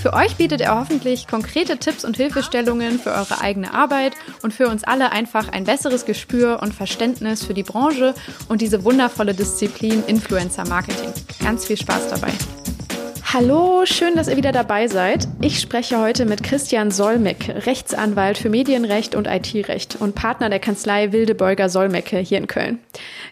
Für euch bietet er hoffentlich konkrete Tipps und Hilfestellungen für eure eigene Arbeit und für uns alle einfach ein besseres Gespür und Verständnis für die Branche und diese wundervolle Disziplin Influencer Marketing. Ganz viel Spaß dabei. Hallo, schön, dass ihr wieder dabei seid. Ich spreche heute mit Christian Solmecke, Rechtsanwalt für Medienrecht und IT-Recht und Partner der Kanzlei Wildebeuger Solmecke hier in Köln.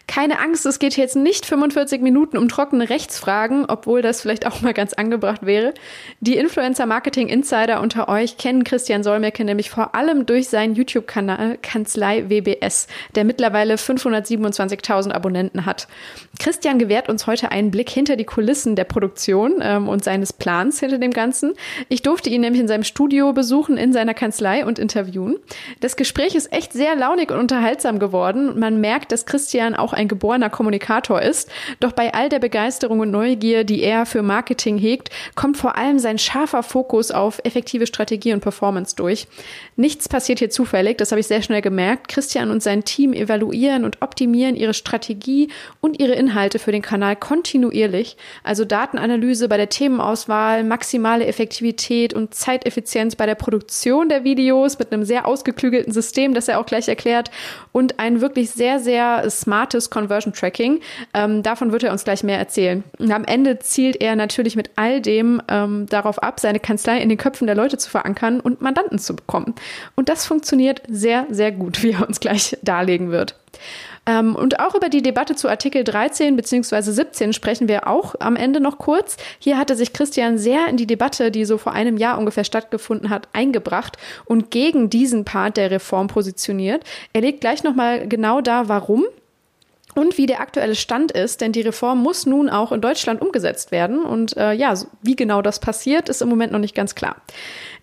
Keine Angst, es geht jetzt nicht 45 Minuten um trockene Rechtsfragen, obwohl das vielleicht auch mal ganz angebracht wäre. Die Influencer-Marketing-Insider unter euch kennen Christian Solmecke nämlich vor allem durch seinen YouTube-Kanal Kanzlei WBS, der mittlerweile 527.000 Abonnenten hat. Christian gewährt uns heute einen Blick hinter die Kulissen der Produktion ähm, und seines Plans hinter dem Ganzen. Ich durfte ihn nämlich in seinem Studio besuchen, in seiner Kanzlei und interviewen. Das Gespräch ist echt sehr launig und unterhaltsam geworden. Man merkt, dass Christian auch ein geborener Kommunikator ist. Doch bei all der Begeisterung und Neugier, die er für Marketing hegt, kommt vor allem sein scharfer Fokus auf effektive Strategie und Performance durch. Nichts passiert hier zufällig, das habe ich sehr schnell gemerkt. Christian und sein Team evaluieren und optimieren ihre Strategie und ihre Inhalte für den Kanal kontinuierlich. Also Datenanalyse bei der Themenauswahl, maximale Effektivität und Zeiteffizienz bei der Produktion der Videos mit einem sehr ausgeklügelten System, das er auch gleich erklärt und ein wirklich sehr, sehr smartes Conversion Tracking. Ähm, davon wird er uns gleich mehr erzählen. Und am Ende zielt er natürlich mit all dem ähm, darauf ab, seine Kanzlei in den Köpfen der Leute zu verankern und Mandanten zu bekommen. Und das funktioniert sehr, sehr gut, wie er uns gleich darlegen wird. Ähm, und auch über die Debatte zu Artikel 13 bzw. 17 sprechen wir auch am Ende noch kurz. Hier hatte sich Christian sehr in die Debatte, die so vor einem Jahr ungefähr stattgefunden hat, eingebracht und gegen diesen Part der Reform positioniert. Er legt gleich nochmal genau da, warum und wie der aktuelle Stand ist, denn die Reform muss nun auch in Deutschland umgesetzt werden. Und äh, ja, wie genau das passiert, ist im Moment noch nicht ganz klar.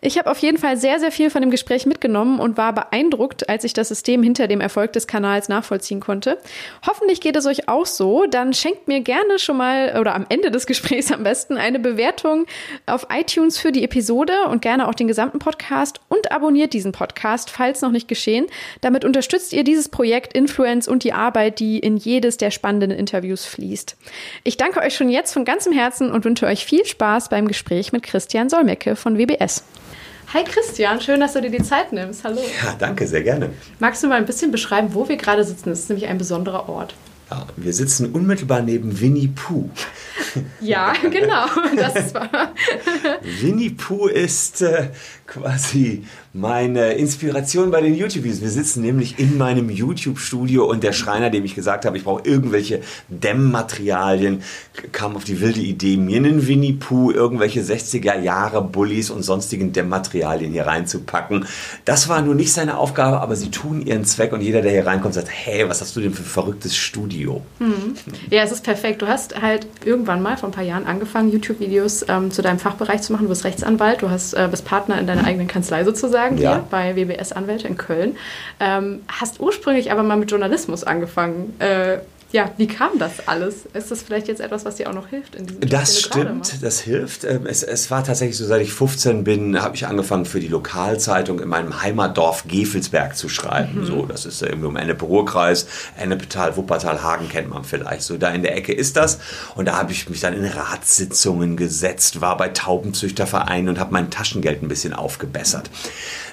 Ich habe auf jeden Fall sehr, sehr viel von dem Gespräch mitgenommen und war beeindruckt, als ich das System hinter dem Erfolg des Kanals nachvollziehen konnte. Hoffentlich geht es euch auch so. Dann schenkt mir gerne schon mal oder am Ende des Gesprächs am besten eine Bewertung auf iTunes für die Episode und gerne auch den gesamten Podcast und abonniert diesen Podcast, falls noch nicht geschehen. Damit unterstützt ihr dieses Projekt Influence und die Arbeit, die in jedes der spannenden Interviews fließt. Ich danke euch schon jetzt von ganzem Herzen und wünsche euch viel Spaß beim Gespräch mit Christian Solmecke von WBS. Hi Christian, schön, dass du dir die Zeit nimmst. Hallo. Ja, danke, sehr gerne. Magst du mal ein bisschen beschreiben, wo wir gerade sitzen? Das ist nämlich ein besonderer Ort. Ja, wir sitzen unmittelbar neben Winnie Pooh. Ja, genau, das war. Winnie Pooh ist äh, quasi meine Inspiration bei den YouTube-Videos. Wir sitzen nämlich in meinem YouTube-Studio und der Schreiner, dem ich gesagt habe, ich brauche irgendwelche Dämmmaterialien, kam auf die wilde Idee, mir einen Winnie Pooh, irgendwelche 60er Jahre Bullies und sonstigen Dämmmaterialien hier reinzupacken. Das war nur nicht seine Aufgabe, aber sie tun ihren Zweck und jeder, der hier reinkommt, sagt, hey, was hast du denn für ein verrücktes Studio? Hm. Ja, es ist perfekt. Du hast halt irgendwann mal vor ein paar Jahren angefangen, YouTube-Videos ähm, zu deinem Fachbereich zu machen. Du bist Rechtsanwalt, du hast, äh, bist Partner in deiner eigenen Kanzlei sozusagen ja. hier bei WBS Anwälte in Köln. Ähm, hast ursprünglich aber mal mit Journalismus angefangen. Äh, ja, wie kam das alles? Ist das vielleicht jetzt etwas, was dir auch noch hilft? In diesem das stimmt, das hilft. Ähm, es, es, war tatsächlich so, seit ich 15 bin, habe ich angefangen für die Lokalzeitung in meinem Heimatdorf Gefelsberg zu schreiben. Mhm. So, das ist irgendwie um Ennepe-Ruhr-Kreis, Ennepetal, Wuppertal, Hagen kennt man vielleicht. So da in der Ecke ist das. Und da habe ich mich dann in Ratssitzungen gesetzt, war bei Taubenzüchtervereinen und habe mein Taschengeld ein bisschen aufgebessert.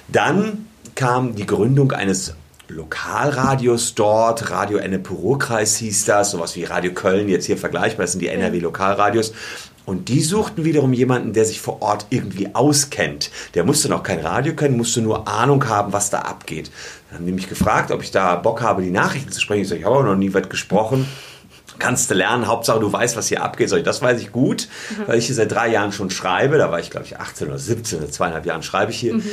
Dann kam die Gründung eines Lokalradios dort, Radio Ennepe-Ruhr-Kreis hieß das, sowas wie Radio Köln, jetzt hier vergleichbar, das sind die NRW-Lokalradios. Und die suchten wiederum jemanden, der sich vor Ort irgendwie auskennt. Der musste noch kein Radio können, musste nur Ahnung haben, was da abgeht. Dann haben die mich gefragt, ob ich da Bock habe, die Nachrichten zu sprechen. Ich sage, ich habe noch nie was gesprochen. Kannst du lernen, Hauptsache du weißt, was hier abgeht. Ich, das weiß ich gut, mhm. weil ich hier seit drei Jahren schon schreibe. Da war ich, glaube ich, 18 oder 17 oder zweieinhalb Jahren schreibe ich hier. Mhm.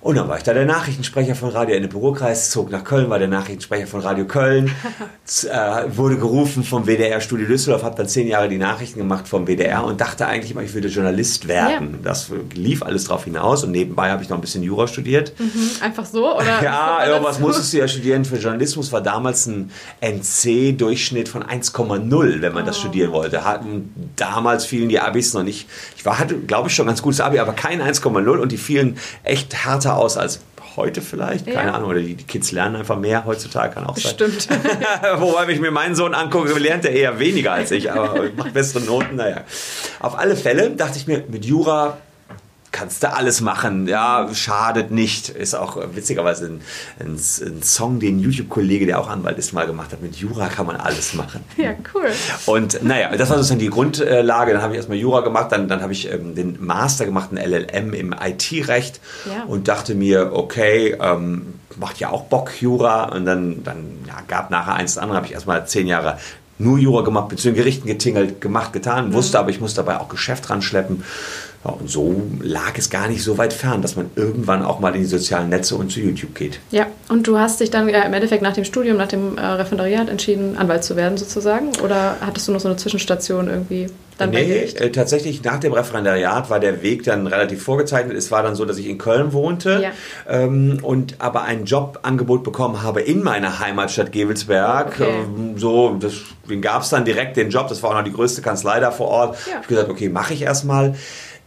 Und dann war ich da der Nachrichtensprecher von Radio Ende Bürokreis, zog nach Köln, war der Nachrichtensprecher von Radio Köln, äh, wurde gerufen vom WDR Studio Düsseldorf, habe dann zehn Jahre die Nachrichten gemacht vom WDR und dachte eigentlich immer, ich würde Journalist werden. Ja. Das lief alles drauf hinaus und nebenbei habe ich noch ein bisschen Jura studiert. Mhm. Einfach so? Oder ja, irgendwas musstest du ja studieren. Für Journalismus war damals ein NC-Durchschnitt von 1,0, wenn man oh. das studieren wollte. Hatten damals fielen die Abis noch nicht. War, hatte, glaube ich, schon ganz gutes Abi, aber kein 1,0 und die fielen echt härter aus als heute vielleicht, keine ja. Ahnung, oder die, die, Kids lernen einfach mehr heutzutage, kann auch sein. Stimmt. Wobei, wenn ich mir meinen Sohn angucke, lernt er eher weniger als ich, aber macht bessere Noten, naja. Auf alle Fälle dachte ich mir, mit Jura kannst du alles machen, ja, schadet nicht. Ist auch witzigerweise ein, ein, ein Song, den ein YouTube-Kollege, der auch Anwalt ist, mal gemacht hat. Mit Jura kann man alles machen. Ja, cool. Und naja, das war sozusagen die Grundlage. Dann habe ich erstmal Jura gemacht, dann, dann habe ich ähm, den Master gemacht, ein LLM im IT-Recht ja. und dachte mir, okay, ähm, macht ja auch Bock, Jura. Und dann, dann ja, gab nachher eins das andere, habe ich erstmal zehn Jahre nur Jura gemacht, bin zu den Gerichten getingelt, gemacht, getan, mhm. wusste aber, ich muss dabei auch Geschäft dran schleppen. Und so lag es gar nicht so weit fern, dass man irgendwann auch mal in die sozialen Netze und zu YouTube geht. Ja, und du hast dich dann äh, im Endeffekt nach dem Studium, nach dem äh, Referendariat entschieden, Anwalt zu werden sozusagen? Oder hattest du noch so eine Zwischenstation irgendwie? Dann nee, äh, tatsächlich nach dem Referendariat war der Weg dann relativ vorgezeichnet. Es war dann so, dass ich in Köln wohnte ja. ähm, und aber ein Jobangebot bekommen habe in meiner Heimatstadt Gevelsberg. Okay. Ähm, so, das, den gab es dann direkt, den Job. Das war auch noch die größte Kanzlei da vor Ort. Ja. Ich habe gesagt, okay, mache ich erstmal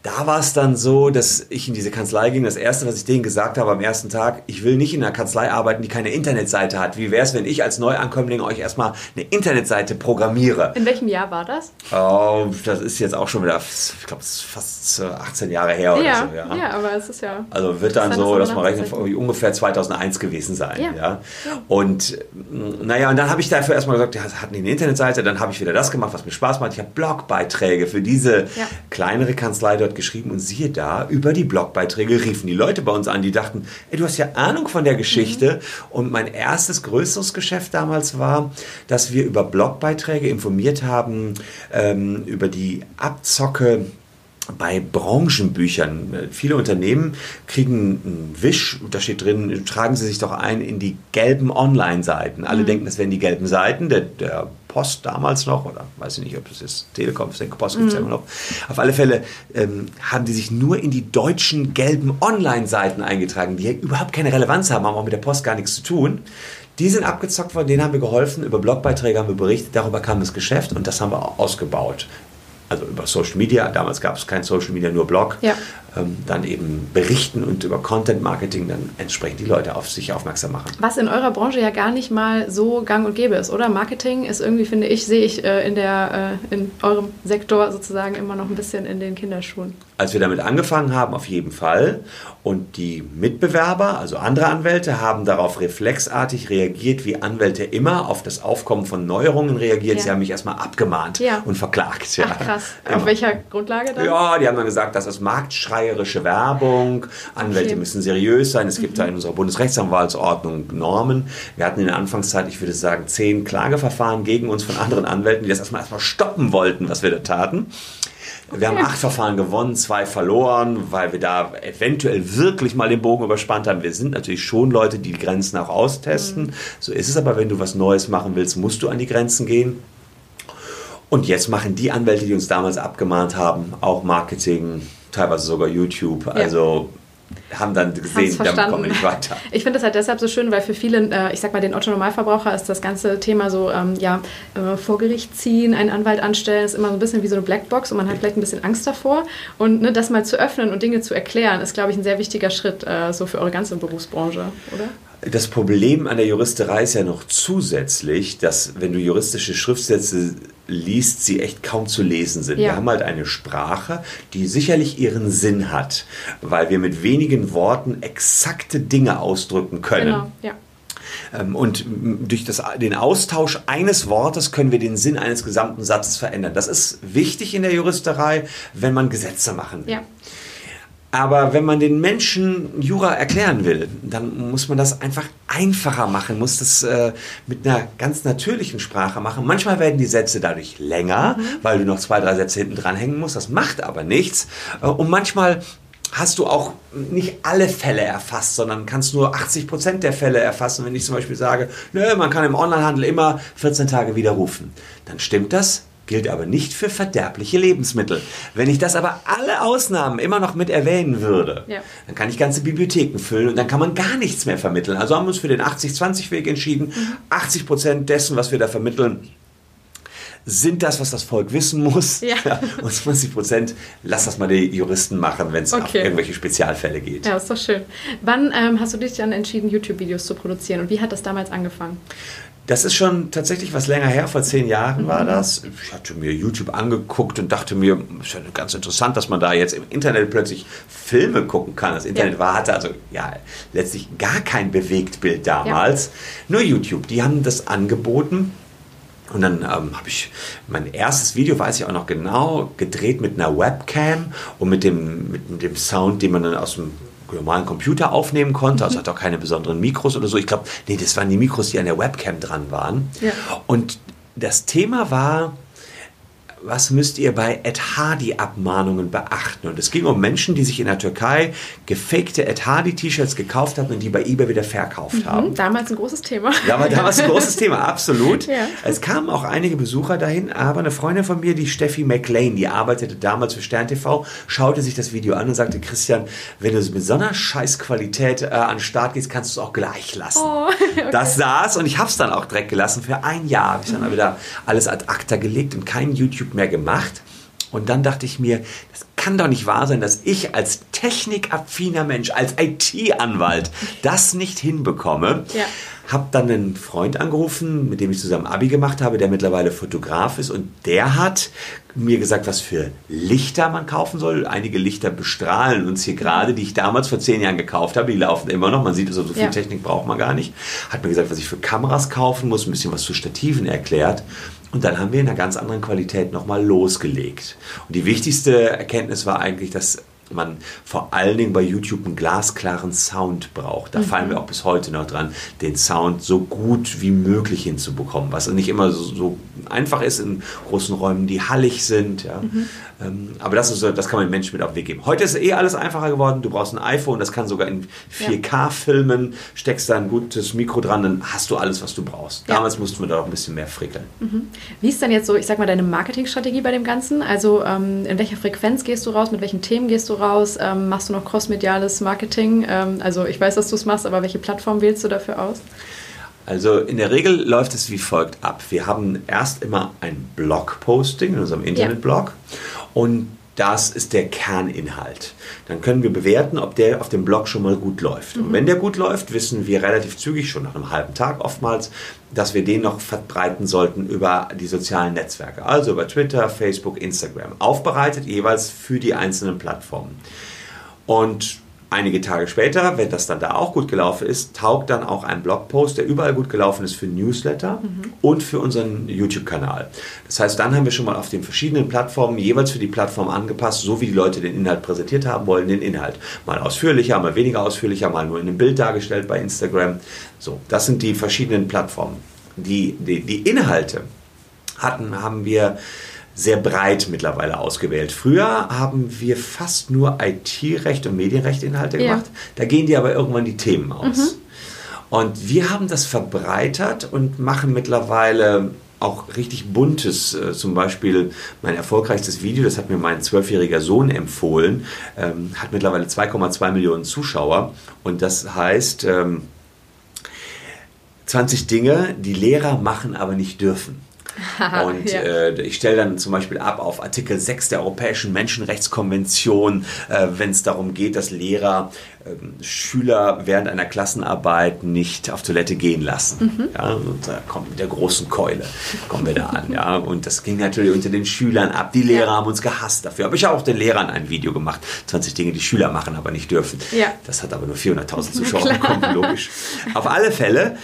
da war es dann so, dass ich in diese Kanzlei ging. Das erste, was ich denen gesagt habe am ersten Tag, ich will nicht in einer Kanzlei arbeiten, die keine Internetseite hat. Wie wäre es, wenn ich als Neuankömmling euch erstmal eine Internetseite programmiere? In welchem Jahr war das? Oh, das ist jetzt auch schon wieder, ich glaube, es ist fast 18 Jahre her oder ja, so. Ja. ja, aber es ist ja. Also wird dann so, dass man rechnet, ungefähr 2001 gewesen sein. Ja. ja. Und naja, und dann habe ich dafür erstmal gesagt, ja, hatten die eine Internetseite, dann habe ich wieder das gemacht, was mir Spaß macht. Ich habe Blogbeiträge für diese kleinere Kanzlei dort dort geschrieben und siehe da, über die Blogbeiträge riefen die Leute bei uns an, die dachten, ey, du hast ja Ahnung von der Geschichte. Mhm. Und mein erstes größeres Geschäft damals war, dass wir über Blogbeiträge informiert haben, ähm, über die Abzocke bei Branchenbüchern. Viele Unternehmen kriegen einen Wisch, da steht drin, tragen Sie sich doch ein in die gelben Online-Seiten. Alle mhm. denken, das wären die gelben Seiten. Der, der, Post damals noch, oder weiß ich nicht, ob das ist Telekom, ich denke, Post gibt es mhm. ja immer noch. Auf alle Fälle ähm, haben die sich nur in die deutschen gelben Online-Seiten eingetragen, die überhaupt keine Relevanz haben, haben auch mit der Post gar nichts zu tun. Die sind abgezockt worden, denen haben wir geholfen, über Blogbeiträge haben wir berichtet, darüber kam das Geschäft und das haben wir ausgebaut also über Social Media, damals gab es kein Social Media, nur Blog, ja. Ähm, dann eben berichten und über Content Marketing dann entsprechend die Leute auf sich aufmerksam machen. Was in eurer Branche ja gar nicht mal so gang und gäbe ist, oder? Marketing ist irgendwie, finde ich, sehe ich äh, in, der, äh, in eurem Sektor sozusagen immer noch ein bisschen in den Kinderschuhen. Als wir damit angefangen haben, auf jeden Fall. Und die Mitbewerber, also andere Anwälte, haben darauf reflexartig reagiert, wie Anwälte immer auf das Aufkommen von Neuerungen reagiert. Ja. Sie haben mich erstmal abgemahnt ja. und verklagt. Ja. Ach, krass. Immer. Auf welcher Grundlage dann? Ja, die haben dann gesagt, das ist marktschreierische Werbung. Anwälte okay. müssen seriös sein. Es gibt mhm. da in unserer Bundesrechtsanwaltsordnung Normen. Wir hatten in der Anfangszeit, ich würde sagen, zehn Klageverfahren gegen uns von anderen Anwälten, die das erstmal erstmal stoppen wollten, was wir da taten. Wir haben acht Verfahren gewonnen, zwei verloren, weil wir da eventuell wirklich mal den Bogen überspannt haben. Wir sind natürlich schon Leute, die die Grenzen auch austesten. Mhm. So ist es aber, wenn du was Neues machen willst, musst du an die Grenzen gehen. Und jetzt machen die Anwälte, die uns damals abgemahnt haben, auch Marketing, teilweise sogar YouTube. Also haben dann gesehen, damit kommen wir nicht weiter. Ich finde das halt deshalb so schön, weil für viele, äh, ich sag mal, den Otto-Normalverbraucher ist das ganze Thema so, ähm, ja, äh, vor Gericht ziehen, einen Anwalt anstellen, ist immer so ein bisschen wie so eine Blackbox und man hat vielleicht ein bisschen Angst davor. Und ne, das mal zu öffnen und Dinge zu erklären, ist, glaube ich, ein sehr wichtiger Schritt äh, so für eure ganze Berufsbranche, oder? Das Problem an der Juristerei ist ja noch zusätzlich, dass wenn du juristische Schriftsätze liest, sie echt kaum zu lesen sind. Ja. Wir haben halt eine Sprache, die sicherlich ihren Sinn hat, weil wir mit wenigen Worten exakte Dinge ausdrücken können. Genau, ja. Ähm, und durch das, den Austausch eines Wortes können wir den Sinn eines gesamten Satzes verändern. Das ist wichtig in der Juristerei, wenn man Gesetze machen will. Ja. Aber wenn man den Menschen Jura erklären will, dann muss man das einfach einfacher machen, muss das äh, mit einer ganz natürlichen Sprache machen. Manchmal werden die Sätze dadurch länger, mhm. weil du noch zwei, drei Sätze hinten dranhängen musst. Das macht aber nichts. Äh, und manchmal hast du auch nicht alle Fälle erfasst, sondern kannst nur 80 Prozent der Fälle erfassen. Wenn ich zum Beispiel sage, nö, man kann im Onlinehandel immer 14 Tage widerrufen, dann stimmt das gilt aber nicht für verderbliche Lebensmittel. Wenn ich das aber alle Ausnahmen immer noch mit erwähnen würde, ja. dann kann ich ganze Bibliotheken füllen und dann kann man gar nichts mehr vermitteln. Also haben wir uns für den 80-20-Weg entschieden. Mhm. 80 Prozent dessen, was wir da vermitteln, sind das, was das Volk wissen muss. Ja. ja und 20 Prozent, lass das mal die Juristen machen, wenn es okay. um irgendwelche Spezialfälle geht. Ja, ist doch schön. Wann ähm, hast du dich dann entschieden, YouTube-Videos zu produzieren und wie hat das damals angefangen? Das ist schon tatsächlich was länger her, vor zehn Jahren war mhm. das. Ich hatte mir YouTube angeguckt und dachte mir, ist ja ganz interessant, dass man da jetzt im Internet plötzlich Filme gucken kann. Das Internet ja. war, hatte also ja letztlich gar kein Bewegtbild damals. Ja. Nur YouTube, die haben das angeboten. Und dann ähm, habe ich mein erstes Video, weiß ich auch noch genau, gedreht mit einer Webcam und mit dem, mit, mit dem Sound, den man dann aus dem normalen Computer aufnehmen konnte. Also mhm. hat auch keine besonderen Mikros oder so. Ich glaube, nee, das waren die Mikros, die an der Webcam dran waren. Ja. Und das Thema war was müsst ihr bei Ed Hardy-Abmahnungen beachten? Und es ging um Menschen, die sich in der Türkei gefakte Ed Hardy-T-Shirts gekauft hatten und die bei eBay wieder verkauft mhm, haben. Damals ein großes Thema. Ja, aber damals ein großes Thema, absolut. Ja. Es kamen auch einige Besucher dahin, aber eine Freundin von mir, die Steffi McLean, die arbeitete damals für Stern TV, schaute sich das Video an und sagte, Christian, wenn du mit so einer Scheißqualität äh, an den Start gehst, kannst du es auch gleich lassen. Oh, okay. Das saß und ich habe es dann auch direkt gelassen. Für ein Jahr habe ich dann mhm. wieder alles ad acta gelegt und kein YouTube mehr gemacht. Und dann dachte ich mir, das kann doch nicht wahr sein, dass ich als technikaffiner Mensch, als IT-Anwalt das nicht hinbekomme. Ja. Habe dann einen Freund angerufen, mit dem ich zusammen Abi gemacht habe, der mittlerweile Fotograf ist und der hat mir gesagt, was für Lichter man kaufen soll. Einige Lichter bestrahlen uns hier gerade, die ich damals vor zehn Jahren gekauft habe. Die laufen immer noch. Man sieht, also so viel ja. Technik braucht man gar nicht. Hat mir gesagt, was ich für Kameras kaufen muss, ein bisschen was zu Stativen erklärt. Und dann haben wir in einer ganz anderen Qualität nochmal losgelegt. Und die wichtigste Erkenntnis war eigentlich, dass man vor allen Dingen bei YouTube einen glasklaren Sound braucht. Da mhm. fallen wir auch bis heute noch dran, den Sound so gut wie möglich hinzubekommen, was nicht immer so, so einfach ist in großen Räumen, die hallig sind. Ja. Mhm. Ähm, aber das, ist, das kann man den Menschen mit auf den Weg geben. Heute ist eh alles einfacher geworden. Du brauchst ein iPhone, das kann sogar in 4K ja. filmen, steckst da ein gutes Mikro dran, dann hast du alles, was du brauchst. Ja. Damals mussten wir da auch ein bisschen mehr frickeln. Mhm. Wie ist denn jetzt so, ich sag mal, deine Marketingstrategie bei dem Ganzen? Also ähm, in welcher Frequenz gehst du raus, mit welchen Themen gehst du raus? Ähm, machst du noch crossmediales Marketing? Ähm, also ich weiß, dass du es machst, aber welche Plattform wählst du dafür aus? Also in der Regel läuft es wie folgt ab. Wir haben erst immer ein Blog-Posting in unserem Internetblog ja. und das ist der Kerninhalt. Dann können wir bewerten, ob der auf dem Blog schon mal gut läuft. Mhm. Und wenn der gut läuft, wissen wir relativ zügig, schon nach einem halben Tag oftmals, dass wir den noch verbreiten sollten über die sozialen Netzwerke. Also über Twitter, Facebook, Instagram. Aufbereitet jeweils für die einzelnen Plattformen. Und Einige Tage später, wenn das dann da auch gut gelaufen ist, taugt dann auch ein Blogpost, der überall gut gelaufen ist für Newsletter mhm. und für unseren YouTube-Kanal. Das heißt, dann haben wir schon mal auf den verschiedenen Plattformen jeweils für die Plattform angepasst, so wie die Leute den Inhalt präsentiert haben wollen, den Inhalt. Mal ausführlicher, mal weniger ausführlicher, mal nur in einem Bild dargestellt bei Instagram. So, das sind die verschiedenen Plattformen. Die, die, die Inhalte hatten, haben wir sehr breit mittlerweile ausgewählt. Früher haben wir fast nur IT-Recht und Medienrecht-Inhalte gemacht. Ja. Da gehen die aber irgendwann die Themen aus. Mhm. Und wir haben das verbreitert und machen mittlerweile auch richtig buntes, äh, zum Beispiel mein erfolgreichstes Video, das hat mir mein zwölfjähriger Sohn empfohlen, ähm, hat mittlerweile 2,2 Millionen Zuschauer und das heißt ähm, 20 Dinge, die Lehrer machen, aber nicht dürfen. Und ja. äh, ich stelle dann zum Beispiel ab auf Artikel 6 der Europäischen Menschenrechtskonvention, äh, wenn es darum geht, dass Lehrer äh, Schüler während einer Klassenarbeit nicht auf Toilette gehen lassen. Mhm. Ja, und da kommt mit der großen Keule, kommen wir da an. Ja. Und das ging natürlich unter den Schülern ab. Die Lehrer ja. haben uns gehasst dafür. Aber ich habe auch den Lehrern ein Video gemacht. 20 Dinge, die Schüler machen, aber nicht dürfen. Ja. Das hat aber nur 400.000 Zuschauer bekommen, logisch. Auf alle Fälle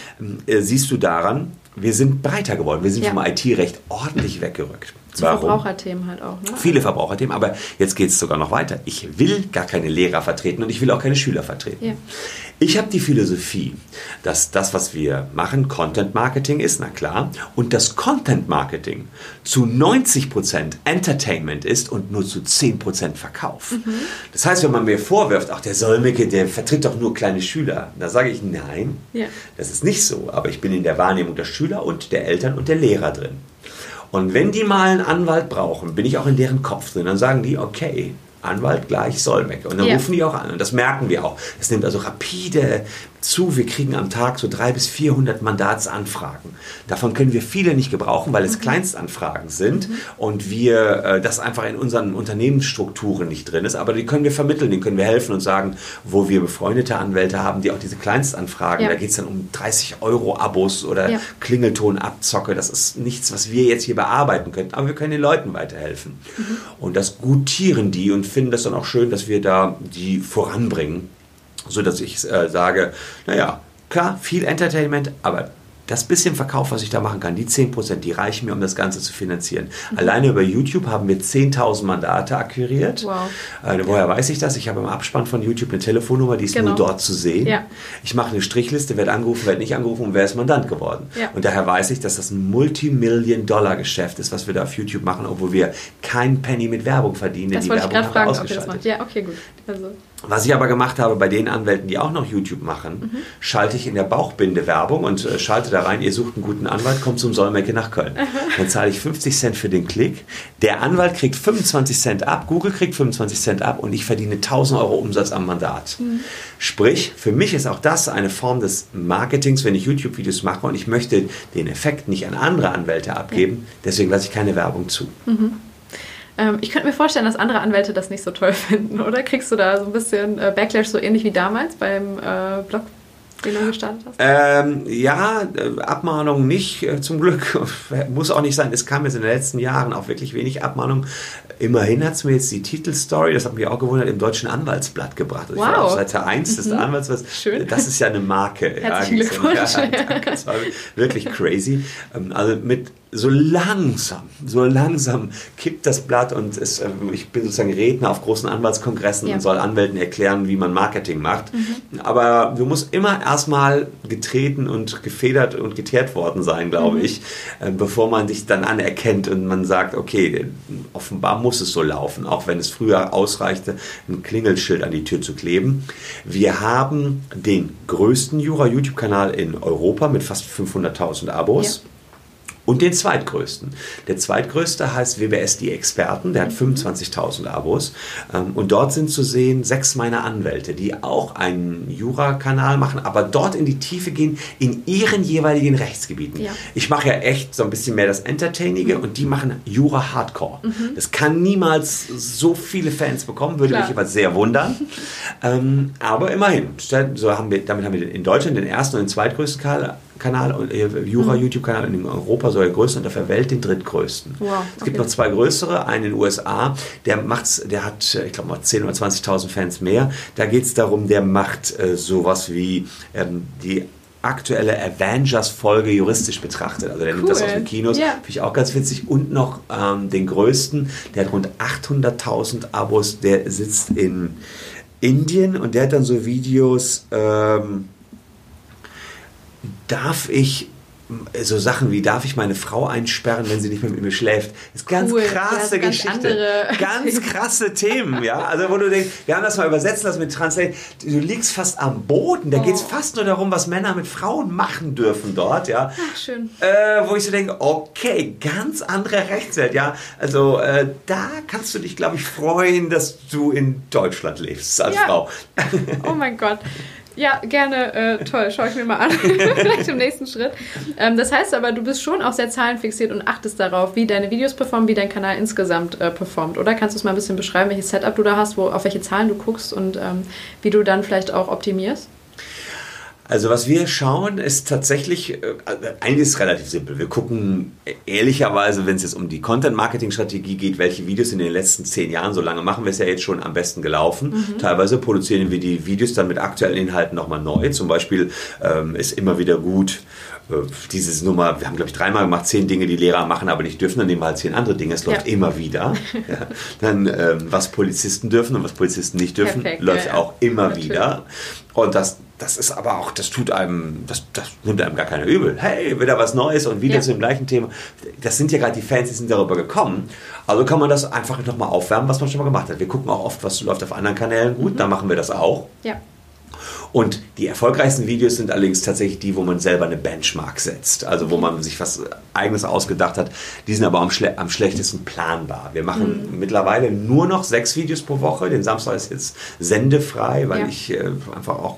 äh, siehst du daran, wir sind breiter geworden. Wir sind ja. vom IT-Recht ordentlich weggerückt. Zu Warum? Verbraucherthemen halt auch. Ne? Viele Verbraucherthemen, aber jetzt geht es sogar noch weiter. Ich will gar keine Lehrer vertreten und ich will auch keine Schüler vertreten. Ja. Ich habe die Philosophie, dass das, was wir machen, Content Marketing ist, na klar, und das Content Marketing zu 90% Entertainment ist und nur zu 10% Verkauf. Mhm. Das heißt, wenn man mir vorwirft, ach, der Solmecke, der vertritt doch nur kleine Schüler, da sage ich, nein, ja. das ist nicht so, aber ich bin in der Wahrnehmung der Schüler und der Eltern und der Lehrer drin. Und wenn die mal einen Anwalt brauchen, bin ich auch in deren Kopf drin. Dann sagen die, okay, Anwalt gleich Solmecke. Und dann ja. rufen die auch an. Und das merken wir auch. Es nimmt also rapide zu. Wir kriegen am Tag so 300 bis 400 Mandatsanfragen. Davon können wir viele nicht gebrauchen, weil es mhm. Kleinstanfragen sind mhm. und wir äh, das einfach in unseren Unternehmensstrukturen nicht drin ist. Aber die können wir vermitteln, denen können wir helfen und sagen, wo wir befreundete Anwälte haben, die auch diese Kleinstanfragen, ja. da geht es dann um 30 Euro Abos oder ja. Klingeltonabzocke. Das ist nichts, was wir jetzt hier bearbeiten könnten, aber wir können den Leuten weiterhelfen. Mhm. Und das gutieren die und finden das dann auch schön, dass wir da die voranbringen so dass ich äh, sage, naja, klar, viel Entertainment, aber das bisschen Verkauf, was ich da machen kann, die 10%, die reichen mir, um das Ganze zu finanzieren. Mhm. Alleine über YouTube haben wir 10.000 Mandate akquiriert. Wow. Äh, woher ja. weiß ich das? Ich habe im Abspann von YouTube eine Telefonnummer, die ist genau. nur dort zu sehen. Ja. Ich mache eine Strichliste, werde angerufen, werde nicht angerufen und wer ist Mandant geworden. Ja. Und daher weiß ich, dass das ein Multimillion-Dollar-Geschäft ist, was wir da auf YouTube machen, obwohl wir kein Penny mit Werbung verdienen. Das wollte ich gerade fragen, ob ihr das macht. Ja, okay, gut. Also. Was ich aber gemacht habe bei den Anwälten, die auch noch YouTube machen, mhm. schalte ich in der Bauchbinde Werbung und äh, schalte da rein, ihr sucht einen guten Anwalt, kommt zum Solmecke nach Köln. Dann zahle ich 50 Cent für den Klick. Der Anwalt kriegt 25 Cent ab, Google kriegt 25 Cent ab und ich verdiene 1000 Euro Umsatz am Mandat. Mhm. Sprich, für mich ist auch das eine Form des Marketings, wenn ich YouTube-Videos mache und ich möchte den Effekt nicht an andere Anwälte abgeben, deswegen lasse ich keine Werbung zu. Mhm. Ähm, ich könnte mir vorstellen, dass andere Anwälte das nicht so toll finden, oder? Kriegst du da so ein bisschen äh, Backlash, so ähnlich wie damals beim äh, Blog den du gestartet hast? Ähm, ja, äh, Abmahnungen nicht, äh, zum Glück. Muss auch nicht sein. Es kam jetzt in den letzten Jahren auch wirklich wenig Abmahnungen. Immerhin hat es mir jetzt die Titelstory, das hat mich auch gewundert, im Deutschen Anwaltsblatt gebracht. Also wow. Ich war auf Seite 1 des mhm. Anwaltsblatts. Schön. Das ist ja eine Marke. Herzlichen ja, Glückwunsch. Ja, das war wirklich crazy. Ähm, also mit so langsam, so langsam kippt das Blatt und es, äh, ich bin sozusagen Redner auf großen Anwaltskongressen ja. und soll Anwälten erklären, wie man Marketing macht. Mhm. Aber du musst immer erstmal getreten und gefedert und geteert worden sein, glaube mhm. ich, äh, bevor man dich dann anerkennt und man sagt, okay, offenbar muss es so laufen, auch wenn es früher ausreichte, ein Klingelschild an die Tür zu kleben. Wir haben den größten Jura-YouTube-Kanal in Europa mit fast 500.000 Abos. Ja und den zweitgrößten. Der zweitgrößte heißt WBS Die Experten, der hat 25.000 mhm. Abos. Ähm, und dort sind zu sehen sechs meiner Anwälte, die auch einen Jura-Kanal machen, aber dort in die Tiefe gehen in ihren jeweiligen Rechtsgebieten. Ja. Ich mache ja echt so ein bisschen mehr das Entertainige mhm. und die machen Jura Hardcore. Mhm. Das kann niemals so viele Fans bekommen, würde Klar. mich aber sehr wundern. ähm, aber immerhin, so haben wir, damit haben wir in Deutschland den ersten und den zweitgrößten Kanal Kanal, äh, Jura-YouTube-Kanal in Europa soll der größte und auf der Welt den drittgrößten. Wow, okay. Es gibt noch zwei größere, einen in den USA, der macht's, der hat, ich glaube mal 10.000 oder 20.000 Fans mehr. Da geht es darum, der macht äh, sowas wie ähm, die aktuelle Avengers-Folge juristisch betrachtet. Also der cool. nimmt das aus den Kinos. Yeah. Finde ich auch ganz witzig. Und noch ähm, den größten, der hat rund 800.000 Abos, der sitzt in Indien und der hat dann so Videos, ähm, darf ich so Sachen wie, darf ich meine Frau einsperren, wenn sie nicht mehr mit mir schläft? Das ist ganz cool. krasse ganz Geschichte. Ganz krasse Themen, ja. Also wo du denkst, wir haben das mal übersetzt lassen mit Translate, du liegst fast am Boden, da oh. geht es fast nur darum, was Männer mit Frauen machen dürfen dort, ja. Ach, schön. Äh, wo ich so denke, okay, ganz andere Rechtswelt, ja. Also äh, da kannst du dich, glaube ich, freuen, dass du in Deutschland lebst als ja. Frau. Oh mein Gott. Ja, gerne. Äh, toll, schaue ich mir mal an. Vielleicht im nächsten Schritt. Ähm, das heißt aber, du bist schon auch sehr zahlenfixiert und achtest darauf, wie deine Videos performen, wie dein Kanal insgesamt äh, performt, oder? Kannst du es mal ein bisschen beschreiben, welches Setup du da hast, wo, auf welche Zahlen du guckst und ähm, wie du dann vielleicht auch optimierst? Also was wir schauen, ist tatsächlich, äh, eigentlich ist es relativ simpel. Wir gucken ehrlicherweise, wenn es jetzt um die Content-Marketing-Strategie geht, welche Videos in den letzten zehn Jahren, so lange machen wir es ja jetzt schon am besten gelaufen. Mhm. Teilweise produzieren wir die Videos dann mit aktuellen Inhalten nochmal neu. Zum Beispiel ähm, ist immer wieder gut, äh, dieses Nummer, wir haben glaube ich dreimal gemacht, zehn Dinge, die Lehrer machen, aber nicht dürfen, dann nehmen wir halt zehn andere Dinge. Es läuft ja. immer wieder. ja. Dann ähm, was Polizisten dürfen und was Polizisten nicht dürfen, Perfekt, läuft ja, auch immer Natürlich. wieder. Und das, das ist aber auch, das tut einem, das, das nimmt einem gar keiner übel. Hey, wieder was Neues und wieder zu dem gleichen Thema. Das sind ja gerade die Fans, die sind darüber gekommen. Also kann man das einfach nochmal aufwärmen, was man schon mal gemacht hat. Wir gucken auch oft, was läuft auf anderen Kanälen gut, mhm. da machen wir das auch. Ja. Und die erfolgreichsten Videos sind allerdings tatsächlich die, wo man selber eine Benchmark setzt. Also wo man sich was Eigenes ausgedacht hat. Die sind aber am, schle am schlechtesten planbar. Wir machen mhm. mittlerweile nur noch sechs Videos pro Woche. Den Samstag ist jetzt sendefrei, weil ja. ich äh, einfach auch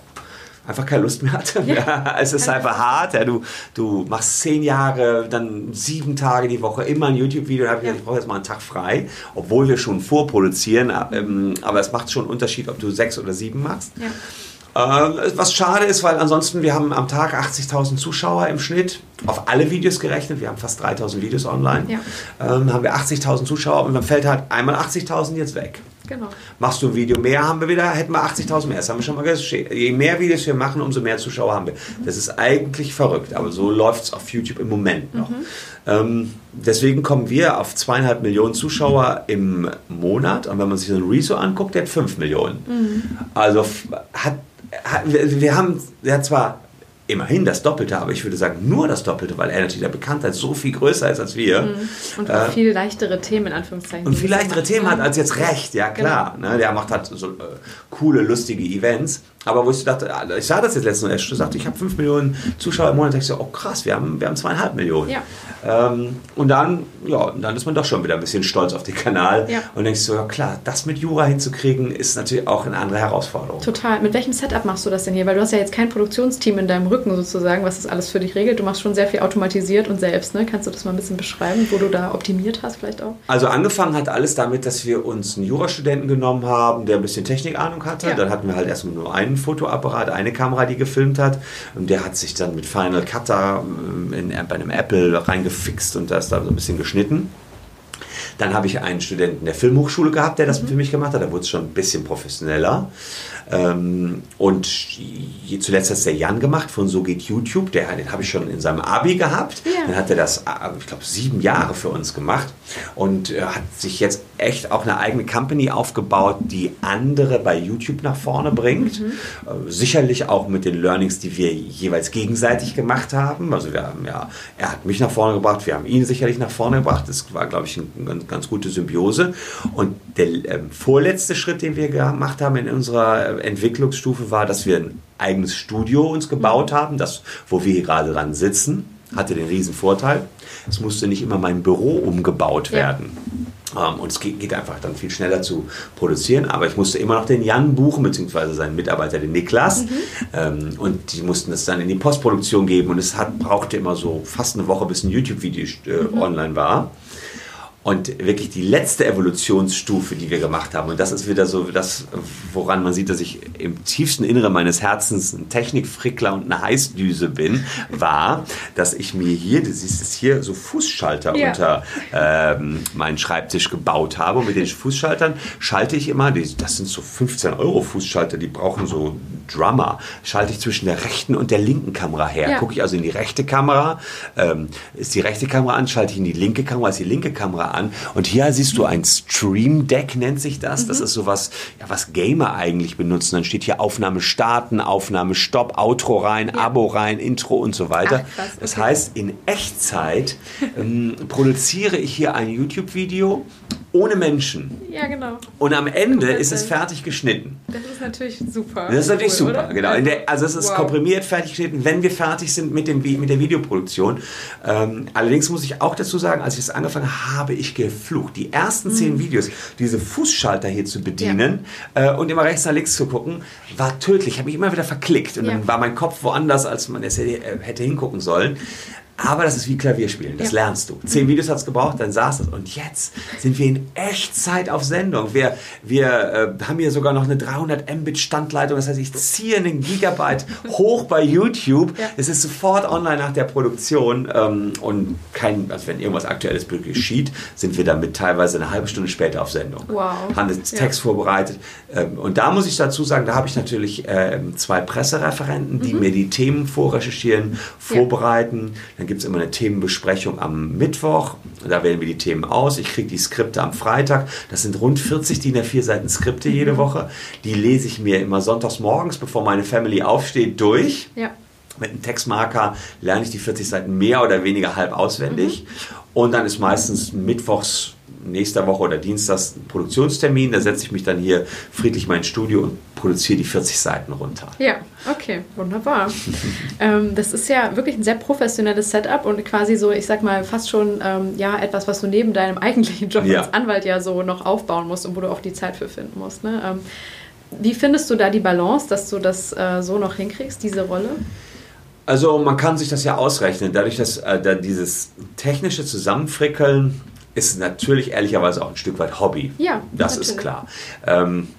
einfach keine Lust mehr hatte. Ja. ja es ist einfach hart. Ja. Du, du machst zehn Jahre, dann sieben Tage die Woche immer ein YouTube-Video. Da habe ich ja. gesagt, ich brauche jetzt mal einen Tag frei, obwohl wir schon vorproduzieren. Ähm, aber es macht schon einen Unterschied, ob du sechs oder sieben machst. Ja. Äh, was schade ist, weil ansonsten wir haben am Tag 80.000 Zuschauer im Schnitt, auf alle Videos gerechnet, wir haben fast 3.000 Videos online, ja. ähm, haben wir 80.000 Zuschauer und dann fällt halt einmal 80.000 jetzt weg. Genau. Machst du ein Video mehr, haben wir wieder, hätten wir 80.000 mehr. Das haben wir schon mal gesagt. Je mehr Videos wir machen, umso mehr Zuschauer haben wir. Das ist eigentlich verrückt, aber so läuft es auf YouTube im Moment noch. Mhm. Ähm, deswegen kommen wir auf zweieinhalb Millionen Zuschauer im Monat. Und wenn man sich so ein Rezo anguckt, der hat 5 Millionen. Mhm. Also hat wir haben ja zwar immerhin das Doppelte, aber ich würde sagen nur das Doppelte, weil er natürlich der Bekanntheit so viel größer ist als wir. Mhm. Und äh, viel leichtere Themen in Anführungszeichen. Und viel leichtere Themen hat als jetzt Recht, ja klar. Genau. Ne, der macht halt so äh, coole, lustige Events. Aber wo ich dachte, ah, ich sah das jetzt letztens, er sagte, ich habe 5 Millionen Zuschauer im Monat, da ich so, oh krass, wir haben, wir haben zweieinhalb Millionen. Ja. Ähm, und dann, ja, dann ist man doch schon wieder ein bisschen stolz auf den Kanal ja. und denkst so, ja klar, das mit Jura hinzukriegen, ist natürlich auch eine andere Herausforderung. Total. Mit welchem Setup machst du das denn hier? Weil du hast ja jetzt kein Produktionsteam in deinem Rücken sozusagen, was das alles für dich regelt. Du machst schon sehr viel automatisiert und selbst. Ne? Kannst du das mal ein bisschen beschreiben, wo du da optimiert hast vielleicht auch? Also angefangen hat alles damit, dass wir uns einen Jurastudenten genommen haben, der ein bisschen Technikahnung hatte. Ja. Dann hatten wir halt erstmal nur einen Fotoapparat, eine Kamera, die gefilmt hat. Und der hat sich dann mit Final Cutter ähm, in, bei einem Apple reingefixt und da ist da so ein bisschen geschnitten. Dann habe ich einen Studenten der Filmhochschule gehabt, der das mhm. für mich gemacht hat. Da wurde es schon ein bisschen professioneller. Ähm, und zuletzt hat es der Jan gemacht von So geht YouTube. Der, den habe ich schon in seinem Abi gehabt. Ja. Dann hat er das, äh, ich glaube, sieben Jahre für uns gemacht und äh, hat sich jetzt echt auch eine eigene Company aufgebaut, die andere bei YouTube nach vorne bringt. Mhm. Äh, sicherlich auch mit den Learnings, die wir jeweils gegenseitig gemacht haben. Also wir haben ja, er hat mich nach vorne gebracht, wir haben ihn sicherlich nach vorne gebracht. Das war, glaube ich, eine ganz, ganz gute Symbiose. Und der äh, vorletzte Schritt, den wir gemacht haben in unserer Entwicklungsstufe war, dass wir ein eigenes Studio uns gebaut haben, das, wo wir hier gerade dran sitzen, hatte den riesen Vorteil. Es musste nicht immer mein Büro umgebaut werden. Ja. Ähm, und es geht, einfach dann viel schneller zu produzieren. Aber ich musste immer noch den Jan buchen, beziehungsweise seinen Mitarbeiter, den Niklas. Mhm. Ähm, und die mussten es dann in die Postproduktion geben. Und es hat, brauchte immer so fast eine Woche, bis ein YouTube-Video äh, mhm. online war. Und wirklich die letzte Evolutionsstufe, die wir gemacht haben, und das ist wieder so das, woran man sieht, dass ich im tiefsten Inneren meines Herzens ein Technikfrickler und eine Heißdüse bin, war, dass ich mir hier, du siehst es hier, so Fußschalter ja. unter ähm, meinen Schreibtisch gebaut habe. Und mit den Fußschaltern schalte ich immer, das sind so 15 Euro Fußschalter, die brauchen so Drummer, schalte ich zwischen der rechten und der linken Kamera her. Ja. Gucke ich also in die rechte Kamera, ähm, ist die rechte Kamera an, schalte ich in die linke Kamera, ist die linke Kamera an an. Und hier siehst du ein Stream Deck, nennt sich das. Das mhm. ist sowas, ja, was Gamer eigentlich benutzen. Dann steht hier Aufnahme starten, Aufnahme stopp, Outro rein, ja. Abo rein, Intro und so weiter. Ach, okay. Das heißt, in Echtzeit ähm, produziere ich hier ein YouTube-Video ohne Menschen. Ja, genau. Und am Ende ist es fertig geschnitten. Das ist natürlich super. Das ist natürlich cool, super, oder? genau. Der, also es ist wow. komprimiert, fertig geschnitten, wenn wir fertig sind mit, dem, mit der Videoproduktion. Ähm, allerdings muss ich auch dazu sagen, als ich es angefangen habe, habe ich geflucht. Die ersten zehn mhm. Videos, diese Fußschalter hier zu bedienen ja. äh, und immer rechts nach links zu gucken, war tödlich. Ich habe mich immer wieder verklickt und ja. dann war mein Kopf woanders, als man es hätte, äh, hätte hingucken sollen. Aber das ist wie Klavierspielen, das ja. lernst du. Zehn Videos hat es gebraucht, dann saß es. Und jetzt sind wir in Echtzeit auf Sendung. Wir, wir äh, haben hier sogar noch eine 300 Mbit Standleitung. Das heißt, ich ziehe einen Gigabyte hoch bei YouTube. Ja. Es ist sofort online nach der Produktion. Ähm, und kein, also wenn irgendwas Aktuelles geschieht, sind wir damit teilweise eine halbe Stunde später auf Sendung. Wow. Haben den Text ja. vorbereitet. Ähm, und da muss ich dazu sagen, da habe ich natürlich äh, zwei Pressereferenten, die mhm. mir die Themen vorrecherchieren, vorbereiten. Dann gibt es immer eine Themenbesprechung am Mittwoch. Da wählen wir die Themen aus. Ich kriege die Skripte am Freitag. Das sind rund 40 DIN A4 Seiten Skripte jede mhm. Woche. Die lese ich mir immer sonntags morgens, bevor meine Family aufsteht, durch. Ja. Mit einem Textmarker lerne ich die 40 Seiten mehr oder weniger halb auswendig. Mhm. Und dann ist meistens mittwochs nächster Woche oder Dienstags Produktionstermin. Da setze ich mich dann hier friedlich in mein Studio und produziere die 40 Seiten runter. Ja, okay, wunderbar. ähm, das ist ja wirklich ein sehr professionelles Setup und quasi so, ich sag mal, fast schon ähm, ja, etwas, was du neben deinem eigentlichen Job ja. als Anwalt ja so noch aufbauen musst und wo du auch die Zeit für finden musst. Ne? Ähm, wie findest du da die Balance, dass du das äh, so noch hinkriegst, diese Rolle? Also man kann sich das ja ausrechnen, dadurch, dass äh, da dieses technische Zusammenfrickeln ist natürlich ehrlicherweise auch ein Stück weit Hobby. Ja, das natürlich. ist klar. Ähm,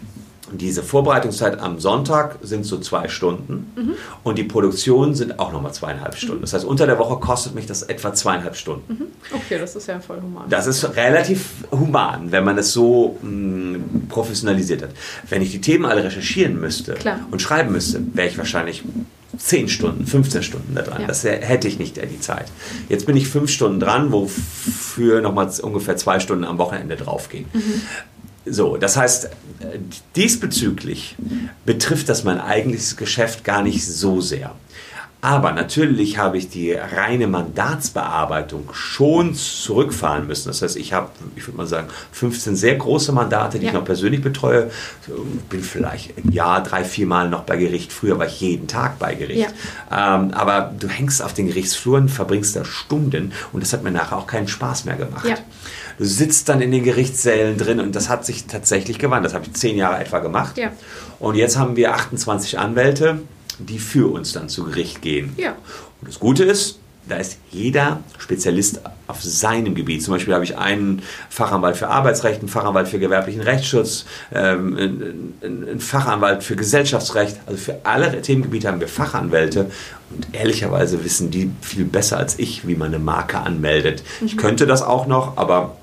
diese Vorbereitungszeit am Sonntag sind so zwei Stunden mhm. und die Produktionen sind auch nochmal zweieinhalb Stunden. Mhm. Das heißt, unter der Woche kostet mich das etwa zweieinhalb Stunden. Mhm. Okay, das ist ja voll human. Das ist relativ human, wenn man das so mh, mm, professionalisiert hat. Wenn ich die Themen alle recherchieren müsste Klar. und schreiben müsste, wäre ich wahrscheinlich 10 Stunden, 15 Stunden da dran. Ja. Das hätte ich nicht die Zeit. Jetzt bin ich fünf Stunden dran, wofür nochmal ungefähr zwei Stunden am Wochenende draufgehen. Mhm. So, das heißt, diesbezüglich betrifft das mein eigentliches Geschäft gar nicht so sehr. Aber natürlich habe ich die reine Mandatsbearbeitung schon zurückfahren müssen. Das heißt, ich habe, ich würde mal sagen, 15 sehr große Mandate, die ja. ich noch persönlich betreue. Bin vielleicht im Jahr drei, vier Mal noch bei Gericht. Früher war ich jeden Tag bei Gericht. Ja. Ähm, aber du hängst auf den Gerichtsfluren, verbringst da Stunden und das hat mir nachher auch keinen Spaß mehr gemacht. Ja. Du sitzt dann in den Gerichtssälen drin und das hat sich tatsächlich gewandt. Das habe ich zehn Jahre etwa gemacht. Und jetzt haben wir 28 Anwälte die für uns dann zu Gericht gehen. Ja. Und das Gute ist, da ist jeder Spezialist auf seinem Gebiet. Zum Beispiel habe ich einen Fachanwalt für Arbeitsrecht, einen Fachanwalt für gewerblichen Rechtsschutz, ähm, einen Fachanwalt für Gesellschaftsrecht. Also für alle Themengebiete haben wir Fachanwälte. Und ehrlicherweise wissen die viel besser als ich, wie man eine Marke anmeldet. Mhm. Ich könnte das auch noch, aber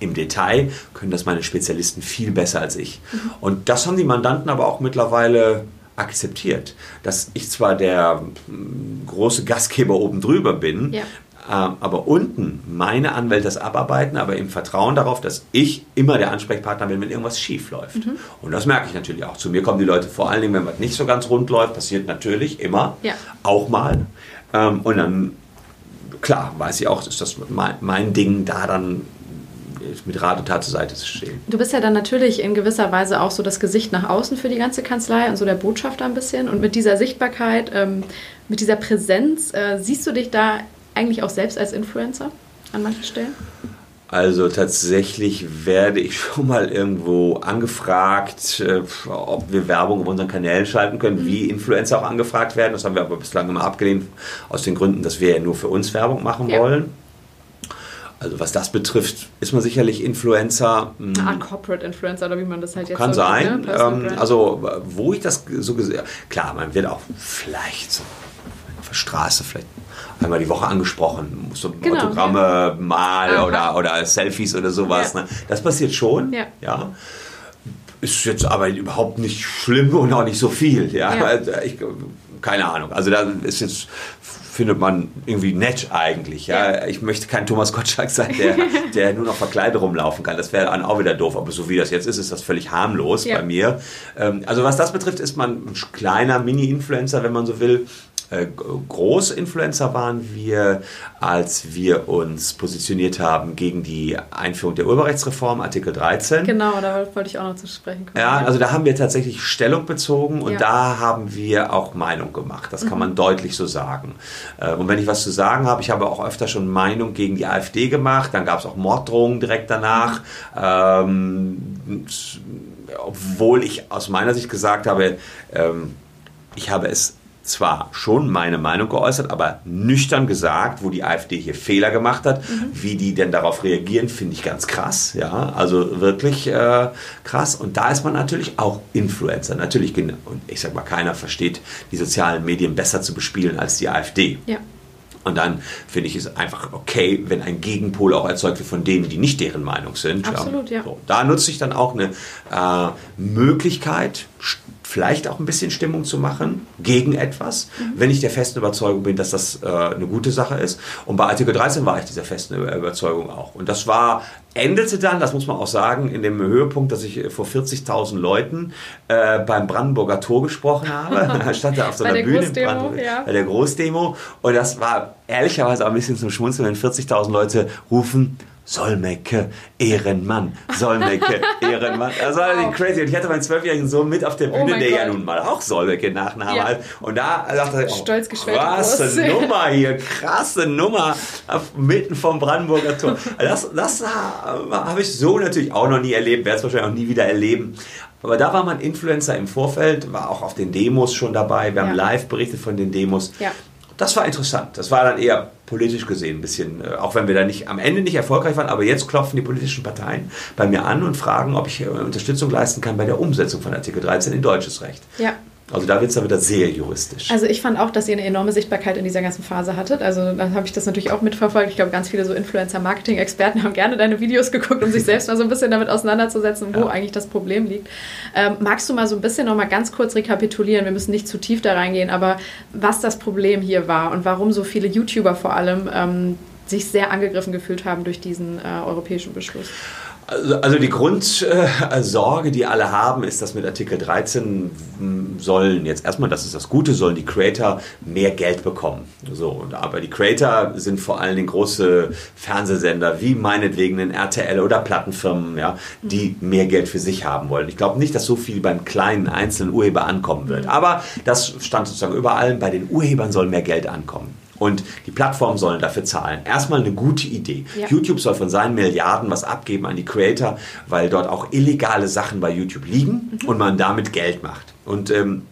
im Detail können das meine Spezialisten viel besser als ich. Mhm. Und das haben die Mandanten aber auch mittlerweile akzeptiert, dass ich zwar der hm, große Gastgeber oben drüber bin, ja. äh, aber unten meine Anwälte das abarbeiten, aber im Vertrauen darauf, dass ich immer der Ansprechpartner bin, wenn irgendwas schief läuft. Mhm. Und das merke ich natürlich auch. Zu mir kommen die Leute vor allen Dingen, wenn was nicht so ganz rund läuft, passiert natürlich immer, ja. auch mal. Ähm, und dann, klar, weiß ich auch, ist das mein, mein Ding, da dann mit Rat und Tat zur Seite zu stehen. Du bist ja dann natürlich in gewisser Weise auch so das Gesicht nach außen für die ganze Kanzlei und so der Botschafter ein bisschen. Und mit dieser Sichtbarkeit, ähm, mit dieser Präsenz, äh, siehst du dich da eigentlich auch selbst als Influencer an manchen Stellen? Also tatsächlich werde ich schon mal irgendwo angefragt, äh, ob wir Werbung auf unseren Kanälen schalten können, mhm. wie Influencer auch angefragt werden. Das haben wir aber bislang immer abgelehnt, aus den Gründen, dass wir ja nur für uns Werbung machen ja. wollen. Also was das betrifft, ist man sicherlich Influencer. Eine Art Corporate Influencer oder wie man das halt jetzt Kann so sein. Ne? Ähm, also wo ich das so gesehen klar, man wird auch vielleicht so auf der Straße vielleicht einmal die Woche angesprochen, so genau, Autogramme ja. mal oder, oder Selfies oder sowas. Ja. Ne? Das passiert schon. Ja. ja. Ist jetzt aber überhaupt nicht schlimm und auch nicht so viel. Ja. Also ich, keine Ahnung. Also da ist jetzt findet man irgendwie nett eigentlich. Ja? Ich möchte kein Thomas Gottschalk sein, der, der nur noch verkleidet rumlaufen kann. Das wäre dann auch wieder doof. Aber so wie das jetzt ist, ist das völlig harmlos ja. bei mir. Ähm, also was das betrifft, ist man ein kleiner Mini-Influencer, wenn man so will. Äh, Großinfluencer waren wir, als wir uns positioniert haben gegen die Einführung der Urheberrechtsreform, Artikel 13. Genau, da wollte ich auch noch zu sprechen kommen. Ja, also da haben wir tatsächlich Stellung bezogen und ja. da haben wir auch Meinung gemacht. Das kann mhm. man deutlich so sagen. Äh, und wenn ich was zu sagen habe, ich habe auch öfter schon Meinung gegen die AfD gemacht, dann gab es auch Morddrohungen direkt danach. Mhm. Ähm, obwohl ich aus meiner Sicht gesagt habe, ähm, ich habe es zwar schon meine Meinung geäußert, aber nüchtern gesagt, wo die AfD hier Fehler gemacht hat. Mhm. Wie die denn darauf reagieren, finde ich ganz krass. Ja, also wirklich äh, krass. Und da ist man natürlich auch Influencer. Natürlich, und ich sag mal, keiner versteht die sozialen Medien besser zu bespielen als die AfD. Ja. Und dann finde ich es einfach okay, wenn ein Gegenpol auch erzeugt wird von denen, die nicht deren Meinung sind. Absolut, ja. So, da nutze ich dann auch eine äh, Möglichkeit, vielleicht auch ein bisschen Stimmung zu machen gegen etwas, mhm. wenn ich der festen Überzeugung bin, dass das äh, eine gute Sache ist. Und bei Artikel 13 war ich dieser festen Überzeugung auch. Und das war endete dann, das muss man auch sagen, in dem Höhepunkt, dass ich vor 40.000 Leuten äh, beim Brandenburger Tor gesprochen habe. Stand da auf so einer Bühne Großdemo, ja. bei der Großdemo. Und das war ehrlicherweise auch ein bisschen zum Schmunzeln, wenn 40.000 Leute rufen, Solmecke, Ehrenmann, Solmecke, Ehrenmann. Das war wow. crazy. Und ich hatte meinen zwölfjährigen Sohn mit auf der oh Bühne, oh der Gott. ja nun mal auch Solmecke Nachname ja. hat. Und da dachte ich, oh, Stolz krasse Nummer hier, krasse Nummer mitten vom Brandenburger Tor. Das, das habe ich so natürlich auch noch nie erlebt, werde es wahrscheinlich auch nie wieder erleben. Aber da war man Influencer im Vorfeld, war auch auf den Demos schon dabei. Wir haben ja. live berichtet von den Demos. Ja. Das war interessant. Das war dann eher politisch gesehen ein bisschen, äh, auch wenn wir da nicht am Ende nicht erfolgreich waren, aber jetzt klopfen die politischen Parteien bei mir an und fragen, ob ich äh, Unterstützung leisten kann bei der Umsetzung von Artikel 13 in deutsches Recht. Ja. Also da wird es dann wieder sehr juristisch. Also ich fand auch, dass ihr eine enorme Sichtbarkeit in dieser ganzen Phase hattet. Also dann habe ich das natürlich auch mitverfolgt. Ich glaube, ganz viele so Influencer-Marketing-Experten haben gerne deine Videos geguckt, um sich selbst mal so ein bisschen damit auseinanderzusetzen, wo ja. eigentlich das Problem liegt. Ähm, magst du mal so ein bisschen noch mal ganz kurz rekapitulieren? Wir müssen nicht zu tief da reingehen, aber was das Problem hier war und warum so viele YouTuber vor allem ähm, sich sehr angegriffen gefühlt haben durch diesen äh, europäischen Beschluss? Also, also die Grundsorge, die alle haben, ist, dass mit Artikel 13 sollen jetzt erstmal, das ist das Gute, sollen die Creator mehr Geld bekommen. So, aber die Creator sind vor allen Dingen große Fernsehsender wie meinetwegen ein RTL oder Plattenfirmen, ja, die mehr Geld für sich haben wollen. Ich glaube nicht, dass so viel beim kleinen einzelnen Urheber ankommen wird. Aber das stand sozusagen überall. Bei den Urhebern soll mehr Geld ankommen. Und die Plattformen sollen dafür zahlen. Erstmal eine gute Idee. Ja. YouTube soll von seinen Milliarden was abgeben an die Creator, weil dort auch illegale Sachen bei YouTube liegen mhm. und man damit Geld macht. Und ähm,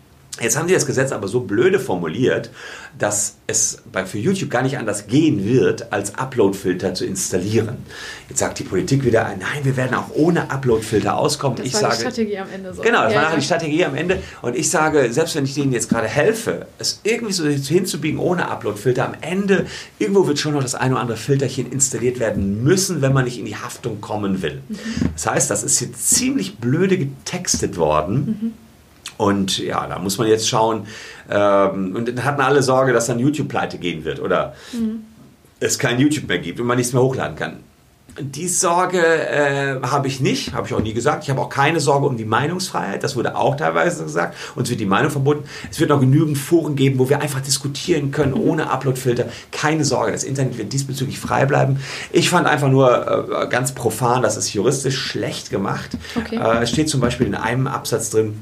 Jetzt haben sie das Gesetz aber so blöde formuliert, dass es bei, für YouTube gar nicht anders gehen wird, als Upload-Filter zu installieren. Jetzt sagt die Politik wieder, nein, wir werden auch ohne Upload-Filter auskommen. Das ich war sage, die Strategie am Ende. So. Genau, das ja, war ja. die Strategie am Ende. Und ich sage, selbst wenn ich denen jetzt gerade helfe, es irgendwie so hinzubiegen ohne Upload-Filter, am Ende, irgendwo wird schon noch das eine oder andere Filterchen installiert werden müssen, wenn man nicht in die Haftung kommen will. Mhm. Das heißt, das ist jetzt ziemlich blöde getextet worden. Mhm und ja, da muss man jetzt schauen. Ähm, und dann hatten alle Sorge, dass dann YouTube pleite gehen wird oder mhm. es kein YouTube mehr gibt und man nichts mehr hochladen kann. Die Sorge äh, habe ich nicht, habe ich auch nie gesagt. Ich habe auch keine Sorge um die Meinungsfreiheit, das wurde auch teilweise gesagt. Uns wird die Meinung verboten. Es wird noch genügend Foren geben, wo wir einfach diskutieren können, ohne Uploadfilter. Keine Sorge, das Internet wird diesbezüglich frei bleiben. Ich fand einfach nur äh, ganz profan, das ist juristisch schlecht gemacht. Okay. Äh, es steht zum Beispiel in einem Absatz drin,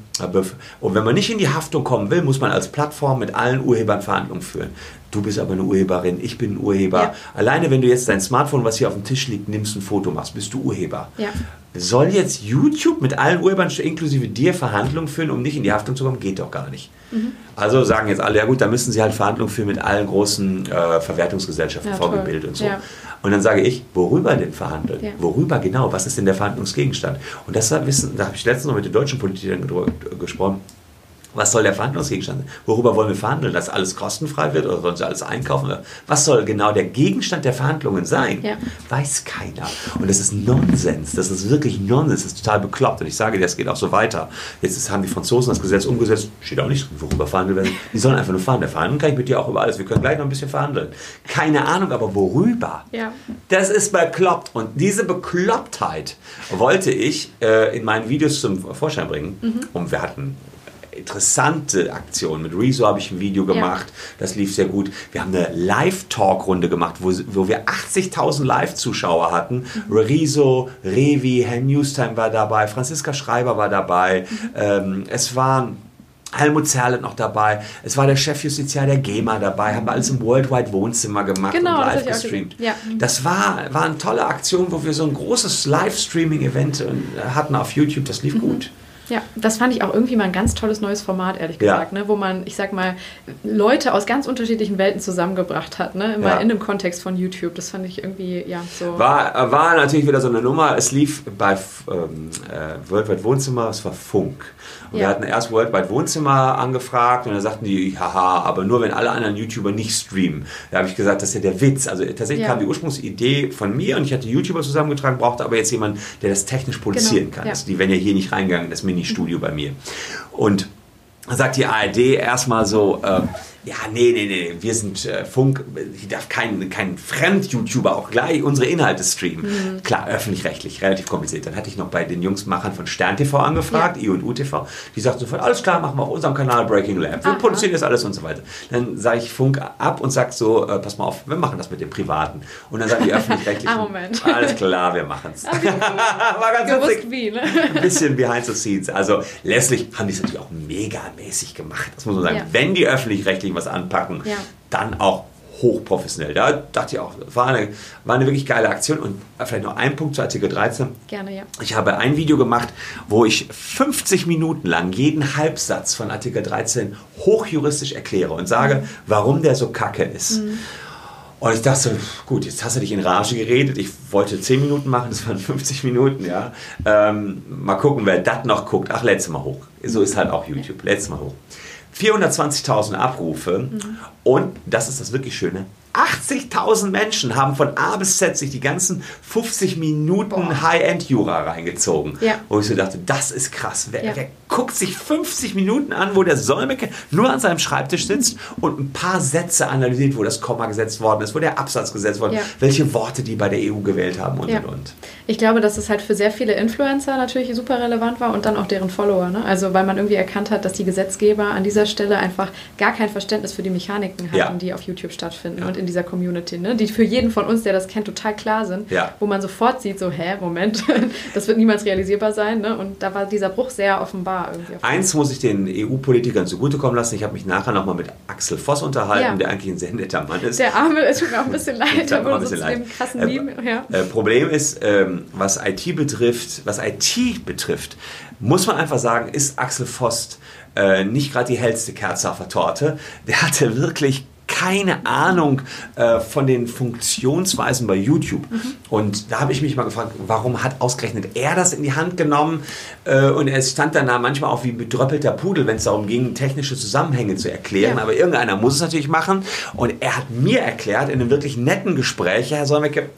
und wenn man nicht in die Haftung kommen will, muss man als Plattform mit allen Urhebern Verhandlungen führen. Du bist aber eine Urheberin, ich bin ein Urheber. Ja. Alleine wenn du jetzt dein Smartphone, was hier auf dem Tisch liegt, nimmst, ein Foto machst, bist du Urheber. Ja. Soll jetzt YouTube mit allen Urhebern inklusive dir Verhandlungen führen, um nicht in die Haftung zu kommen? Geht doch gar nicht. Mhm. Also sagen jetzt alle, ja gut, da müssen sie halt Verhandlungen führen mit allen großen äh, Verwertungsgesellschaften, ja, VG und so. Ja. Und dann sage ich, worüber denn verhandeln? Ja. Worüber genau? Was ist denn der Verhandlungsgegenstand? Und das wissen, da habe ich letztens noch mit den deutschen Politikern gesprochen. Was soll der Verhandlungsgegenstand sein? Worüber wollen wir verhandeln? Dass alles kostenfrei wird oder sollen sie alles einkaufen? Was soll genau der Gegenstand der Verhandlungen sein? Ja. Weiß keiner. Und das ist Nonsens. Das ist wirklich Nonsens. Das ist total bekloppt. Und ich sage dir, das geht auch so weiter. Jetzt haben die Franzosen das Gesetz umgesetzt. Steht auch nicht, worüber verhandeln werden. Die sollen einfach nur verhandeln. Verhandeln kann ich mit dir auch über alles. Wir können gleich noch ein bisschen verhandeln. Keine Ahnung, aber worüber? Ja. Das ist bekloppt. Und diese Beklopptheit wollte ich äh, in meinen Videos zum Vorschein bringen. Mhm. Und wir hatten interessante Aktion. Mit Rezo habe ich ein Video gemacht, ja. das lief sehr gut. Wir haben eine Live-Talk-Runde gemacht, wo, wo wir 80.000 Live-Zuschauer hatten. Mhm. Rezo, Revi, Herr Newstime war dabei, Franziska Schreiber war dabei. Mhm. Ähm, es waren Helmut Zerlett noch dabei. Es war der Chefjustiziar der GEMA dabei. Haben wir alles im Worldwide Wohnzimmer gemacht genau, und live gestreamt. Ja. Das war, war eine tolle Aktion, wo wir so ein großes Livestreaming-Event äh, hatten auf YouTube. Das lief mhm. gut. Ja, das fand ich auch irgendwie mal ein ganz tolles neues Format, ehrlich gesagt, ja. ne? wo man, ich sag mal, Leute aus ganz unterschiedlichen Welten zusammengebracht hat, ne? immer ja. in dem Kontext von YouTube. Das fand ich irgendwie, ja, so. War, war natürlich wieder so eine Nummer. Es lief bei ähm, äh, Worldwide Wohnzimmer, es war Funk. Und ja. wir hatten erst Worldwide Wohnzimmer angefragt und dann sagten die, haha, aber nur wenn alle anderen YouTuber nicht streamen. Da habe ich gesagt, das ist ja der Witz. Also tatsächlich kam die Ursprungsidee von mir und ich hatte YouTuber zusammengetragen, brauchte aber jetzt jemanden, der das technisch produzieren genau. kann. Also die wären ja hier nicht reingegangen, das Mini-Studio bei mir. Und sagt die ARD erstmal so, äh, ja, nee, nee, nee, wir sind äh, Funk, ich darf kein, kein Fremd-YouTuber auch gleich unsere Inhalte streamen. Mhm. Klar, öffentlich-rechtlich, relativ kompliziert. Dann hatte ich noch bei den Jungsmachern von Stern TV angefragt, ja. I und UTV. Die sagten sofort, alles klar, machen wir auf unserem Kanal Breaking Lab. Wir Aha. produzieren das alles und so weiter. Dann sage ich Funk ab und sage so, äh, pass mal auf, wir machen das mit dem Privaten. Und dann sagen die öffentlich-rechtlichen, ah, Moment. alles klar, wir machen es. War ganz Gewusst wie, ne? Ein bisschen behind the scenes. Also letztlich haben die es natürlich auch megamäßig gemacht. Das muss man sagen. Ja. Wenn die öffentlich-rechtlichen was anpacken, ja. dann auch hochprofessionell. Da dachte ich auch, war eine, war eine wirklich geile Aktion. Und vielleicht noch ein Punkt zu Artikel 13. Gerne, ja. Ich habe ein Video gemacht, wo ich 50 Minuten lang jeden Halbsatz von Artikel 13 hochjuristisch erkläre und sage, mhm. warum der so kacke ist. Mhm. Und ich dachte, gut, jetzt hast du dich in Rage geredet. Ich wollte 10 Minuten machen, das waren 50 Minuten, ja. Ähm, mal gucken, wer das noch guckt. Ach, letztes Mal hoch. So ist halt auch YouTube. Letztes Mal hoch. 420.000 Abrufe mhm. und das ist das wirklich Schöne. 80.000 Menschen haben von A bis Z sich die ganzen 50 Minuten High-End-Jura reingezogen. Ja. Wo ich so dachte, das ist krass. Wer, ja. wer, guckt sich 50 Minuten an, wo der Solmecke nur an seinem Schreibtisch sitzt und ein paar Sätze analysiert, wo das Komma gesetzt worden ist, wo der Absatz gesetzt worden ist, ja. welche Worte die bei der EU gewählt haben und und und. Ich glaube, dass es halt für sehr viele Influencer natürlich super relevant war und dann auch deren Follower. Ne? Also weil man irgendwie erkannt hat, dass die Gesetzgeber an dieser Stelle einfach gar kein Verständnis für die Mechaniken hatten, die auf YouTube stattfinden und in dieser Community, ne? die für jeden von uns, der das kennt, total klar sind, wo man sofort sieht, so, hä, Moment, das wird niemals realisierbar sein. Ne? Und da war dieser Bruch sehr offenbar. Eins muss ich den EU-Politikern zugutekommen lassen. Ich habe mich nachher nochmal mit Axel Voss unterhalten, ja. der eigentlich ein sehr netter Mann ist. Der Arme, es tut mir auch ein bisschen leid, aber bisschen leid. dem krassen äh, ja. äh, Problem ist, ähm, was IT betrifft, was IT betrifft, muss man einfach sagen, ist Axel Voss äh, nicht gerade die hellste Kerze auf der Torte. Der hatte wirklich keine Ahnung äh, von den Funktionsweisen bei YouTube. Mhm. Und da habe ich mich mal gefragt, warum hat ausgerechnet er das in die Hand genommen? Äh, und er stand dann da manchmal auch wie bedröppelter Pudel, wenn es darum ging, technische Zusammenhänge zu erklären. Ja. Aber irgendeiner muss es natürlich machen. Und er hat mir erklärt, in einem wirklich netten Gespräch, Herr Solmecke,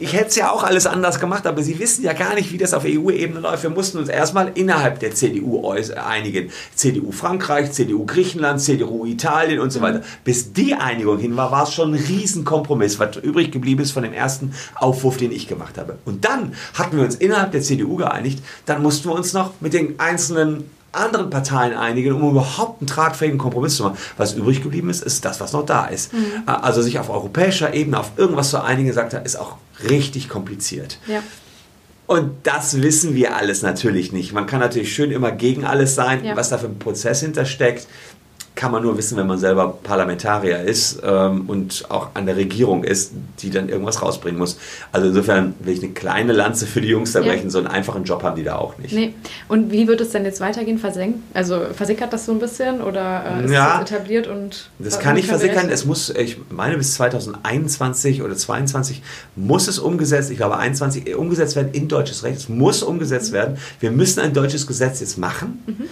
ich hätte es ja auch alles anders gemacht, aber Sie wissen ja gar nicht, wie das auf EU-Ebene läuft. Wir mussten uns erstmal innerhalb der CDU einigen. CDU Frankreich, CDU Griechenland, CDU Italien und so weiter. Bis die Einigung hin war, war es schon ein Riesenkompromiss, was übrig geblieben ist von dem ersten Aufwurf, den ich gemacht habe. Und dann hatten wir uns innerhalb der CDU geeinigt. Dann mussten wir uns noch mit den einzelnen anderen Parteien einigen, um überhaupt einen tragfähigen Kompromiss zu machen. Was übrig geblieben ist, ist das, was noch da ist. Mhm. Also sich auf europäischer Ebene auf irgendwas zu einigen, sagt er, ist auch richtig kompliziert. Ja. Und das wissen wir alles natürlich nicht. Man kann natürlich schön immer gegen alles sein, ja. was da für ein Prozess hintersteckt kann man nur wissen, wenn man selber Parlamentarier ist ähm, und auch an der Regierung ist, die dann irgendwas rausbringen muss. Also insofern will ich eine kleine Lanze für die Jungs da brechen. Ja. So einen einfachen Job haben die da auch nicht. Nee. Und wie wird es denn jetzt weitergehen? Versenkt? Also versickert das so ein bisschen oder äh, ist ja, das etabliert und das kann nicht versickern. Es muss, ich meine, bis 2021 oder 2022 muss es umgesetzt, ich glaube 21 äh, umgesetzt werden in deutsches Recht. Es muss umgesetzt mhm. werden. Wir müssen ein deutsches Gesetz jetzt machen. Mhm.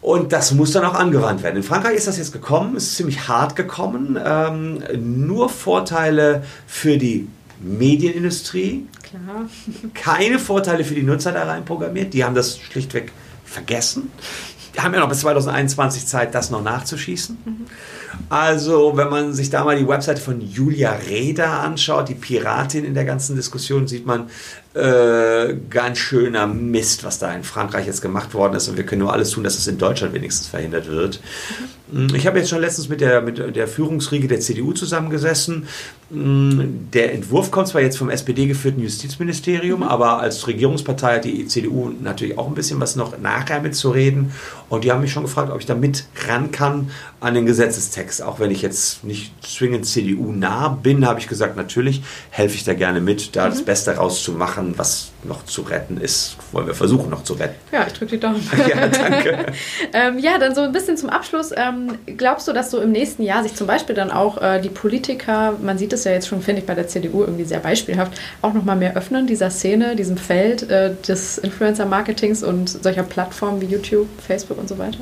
Und das muss dann auch angewandt werden. In Frankreich ist das jetzt gekommen, ist ziemlich hart gekommen. Ähm, nur Vorteile für die Medienindustrie. Klar. Keine Vorteile für die Nutzer da rein programmiert. Die haben das schlichtweg vergessen. Die haben ja noch bis 2021 Zeit, das noch nachzuschießen. Mhm. Also, wenn man sich da mal die Webseite von Julia Reda anschaut, die Piratin in der ganzen Diskussion, sieht man, äh, ganz schöner Mist, was da in Frankreich jetzt gemacht worden ist. Und wir können nur alles tun, dass es in Deutschland wenigstens verhindert wird. Mhm. Ich habe jetzt schon letztens mit der, mit der Führungsriege der CDU zusammengesessen. Mm, der Entwurf kommt zwar jetzt vom SPD-geführten Justizministerium, mhm. aber als Regierungspartei hat die CDU natürlich auch ein bisschen was noch nachher mitzureden. Und die haben mich schon gefragt, ob ich da mit ran kann an den Gesetzestext. Auch wenn ich jetzt nicht zwingend CDU nah bin, habe ich gesagt, natürlich helfe ich da gerne mit, da mhm. das Beste rauszumachen machen, was noch zu retten ist, wollen wir versuchen noch zu retten. Ja, ich drücke die Daumen. ja, danke. ähm, ja, dann so ein bisschen zum Abschluss. Ähm, glaubst du, dass so im nächsten Jahr sich zum Beispiel dann auch äh, die Politiker, man sieht es ja jetzt schon, finde ich, bei der CDU irgendwie sehr beispielhaft, auch nochmal mehr öffnen, dieser Szene, diesem Feld äh, des Influencer-Marketings und solcher Plattformen wie YouTube, Facebook und so weiter?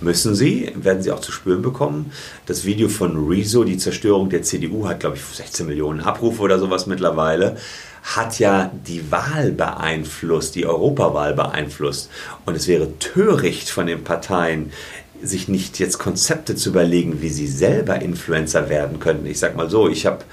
Müssen sie, werden sie auch zu spüren bekommen. Das Video von Rezo, die Zerstörung der CDU, hat, glaube ich, 16 Millionen Abrufe oder sowas mittlerweile, hat ja die Wahl beeinflusst, die Europawahl beeinflusst. Und es wäre töricht von den Parteien, sich nicht jetzt Konzepte zu überlegen, wie sie selber Influencer werden könnten. Ich sag mal so, ich habe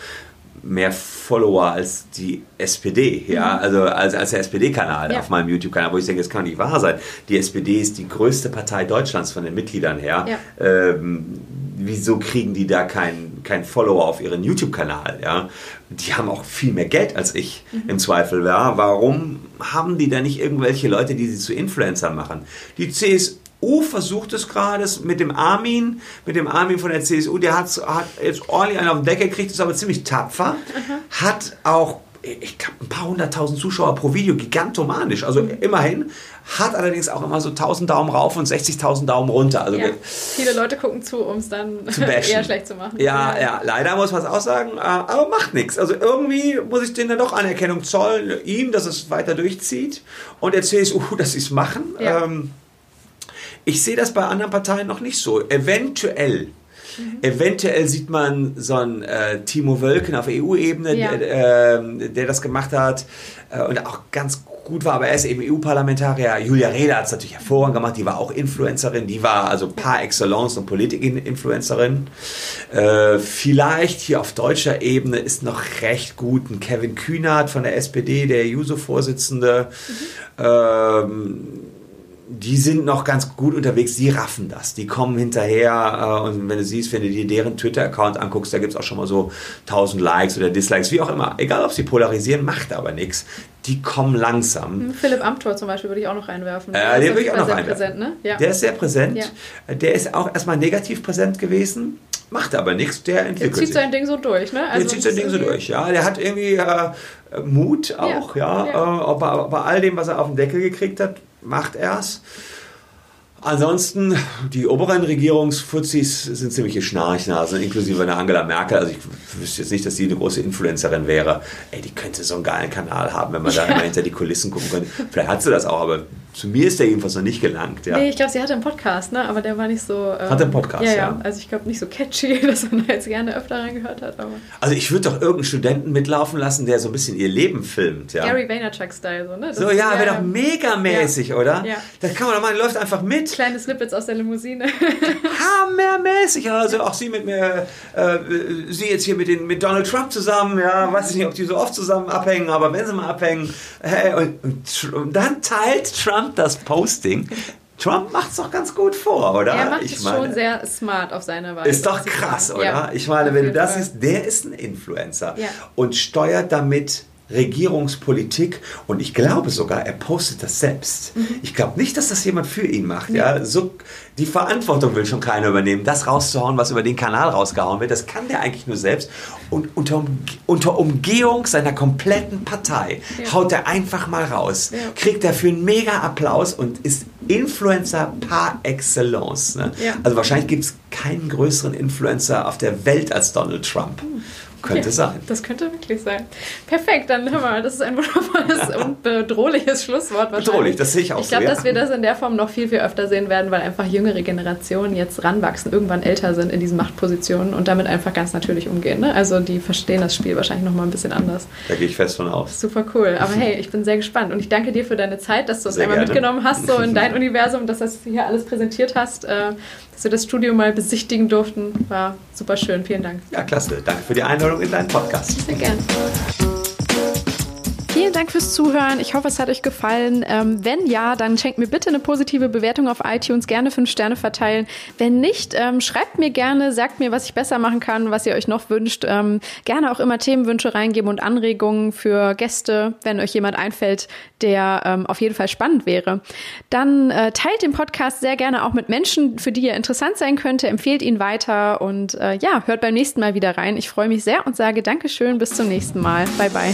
mehr Follower als die SPD, ja, mhm. also als, als der SPD-Kanal ja. auf meinem YouTube-Kanal, wo ich denke, das kann nicht wahr sein. Die SPD ist die größte Partei Deutschlands von den Mitgliedern her. Ja. Ähm, wieso kriegen die da keinen kein Follower auf ihren YouTube-Kanal? Ja? Die haben auch viel mehr Geld als ich mhm. im Zweifel. Ja? Warum haben die da nicht irgendwelche Leute, die sie zu Influencern machen? Die CSU CDU versucht es gerade mit dem Armin, mit dem Armin von der CSU, der hat, hat jetzt ordentlich einen auf den Deckel gekriegt, ist aber ziemlich tapfer, mhm. hat auch ich glaube, ein paar hunderttausend Zuschauer pro Video, gigantomanisch. Also mhm. immerhin, hat allerdings auch immer so 1000 Daumen rauf und 60.000 Daumen runter. Also ja, viele Leute gucken zu, um es dann eher schlecht zu machen. Ja, ja, leider muss man es auch sagen, äh, aber macht nichts. Also irgendwie muss ich denen dann doch Anerkennung zollen, ihm, dass es weiter durchzieht und der CSU, dass sie es machen. Ja. Ähm, ich sehe das bei anderen Parteien noch nicht so. Eventuell. Mhm. Eventuell sieht man so einen äh, Timo Wölken auf EU-Ebene, ja. der, äh, der, das gemacht hat äh, und auch ganz gut war, aber er ist eben EU-Parlamentarier. Julia Reda hat es natürlich hervorragend gemacht, die war auch Influencerin, die war also par excellence und Politik-Influencerin. Äh, vielleicht hier auf deutscher Ebene ist noch recht gut ein Kevin Kühnert von der SPD, der JUSO-Vorsitzende. Mhm. Ähm, die sind noch ganz gut unterwegs, die raffen das, die kommen hinterher äh, und wenn du siehst, wenn du dir deren Twitter-Account anguckst, da gibt es auch schon mal so 1000 Likes oder Dislikes, wie auch immer, egal ob sie polarisieren, macht aber nichts, die kommen langsam. Hm, Philipp Amthor zum Beispiel würde ich auch noch reinwerfen. Äh, den würde ich auch noch reinwerfen. Präsent, ne? ja. Der ist sehr präsent, ja. der ist auch erstmal negativ präsent gewesen, macht aber nichts, der entwickelt der zieht sich. sein Ding so durch, ne? Also der zieht sein Ding so durch, ja, der hat irgendwie äh, Mut auch, ja, ja. Äh, bei, bei all dem, was er auf den Deckel gekriegt hat, macht er es. Ansonsten, die oberen Regierungsfuzis sind ziemliche Schnarchnasen, inklusive einer Angela Merkel. Also ich wüsste jetzt nicht, dass sie eine große Influencerin wäre. Ey, die könnte so einen geilen Kanal haben, wenn man da immer hinter die Kulissen gucken könnte. Vielleicht hat sie das auch, aber zu mir ist der jedenfalls noch nicht gelangt. Ja. Nee, ich glaube, sie hatte einen Podcast, ne? aber der war nicht so. Ähm, hatte einen Podcast, ja. ja. ja. Also ich glaube nicht so catchy, dass man da jetzt gerne öfter reingehört hat. Aber also ich würde doch irgendeinen Studenten mitlaufen lassen, der so ein bisschen ihr Leben filmt. Ja? Gary Vaynerchuk-Style, so, ne? Das so, ja, wäre doch mega mäßig, oder? Ja. Da kann man doch mal, läuft einfach mit. Kleine Snippets aus der Limousine. Hammermäßig. Also auch sie mit mir, äh, sie jetzt hier mit, den, mit Donald Trump zusammen, ja, weiß ich nicht, ob die so oft zusammen abhängen, aber wenn sie mal abhängen, hey, und, und, und dann teilt Trump Trump das Posting. Trump macht es doch ganz gut vor, oder? Er macht ich es meine, schon sehr smart auf seine Weise. Ist doch krass, oder? Ja, ich meine, wenn du das siehst, der ist ein Influencer ja. und steuert damit Regierungspolitik und ich glaube sogar, er postet das selbst. Mhm. Ich glaube nicht, dass das jemand für ihn macht. Ja. ja. So, die Verantwortung will schon keiner übernehmen. Das rauszuhauen, was über den Kanal rausgehauen wird, das kann der eigentlich nur selbst. Und unter, unter Umgehung seiner kompletten Partei ja. haut er einfach mal raus, ja. kriegt dafür einen mega Applaus und ist Influencer par excellence. Ne? Also wahrscheinlich gibt es keinen größeren Influencer auf der Welt als Donald Trump. Mhm. Könnte ja, sein. Das könnte wirklich sein. Perfekt, dann hör mal, das ist ein wundervolles und bedrohliches Schlusswort. Bedrohlich, das sehe ich auch Ich glaube, dass wir das in der Form noch viel, viel öfter sehen werden, weil einfach jüngere Generationen jetzt ranwachsen, irgendwann älter sind in diesen Machtpositionen und damit einfach ganz natürlich umgehen. Ne? Also die verstehen das Spiel wahrscheinlich noch mal ein bisschen anders. Da gehe ich fest von aus. Super cool. Aber hey, ich bin sehr gespannt und ich danke dir für deine Zeit, dass du uns einmal gerne. mitgenommen hast, so in dein Universum, dass du hier alles präsentiert hast. Dass wir das Studio mal besichtigen durften. War super schön. Vielen Dank. Ja, klasse. Danke für die Einladung in deinen Podcast. Sehr gerne. Vielen Dank fürs Zuhören. Ich hoffe, es hat euch gefallen. Ähm, wenn ja, dann schenkt mir bitte eine positive Bewertung auf iTunes. Gerne fünf Sterne verteilen. Wenn nicht, ähm, schreibt mir gerne, sagt mir, was ich besser machen kann, was ihr euch noch wünscht. Ähm, gerne auch immer Themenwünsche reingeben und Anregungen für Gäste, wenn euch jemand einfällt, der ähm, auf jeden Fall spannend wäre. Dann äh, teilt den Podcast sehr gerne auch mit Menschen, für die er interessant sein könnte. Empfehlt ihn weiter und äh, ja, hört beim nächsten Mal wieder rein. Ich freue mich sehr und sage Dankeschön. Bis zum nächsten Mal. Bye, bye.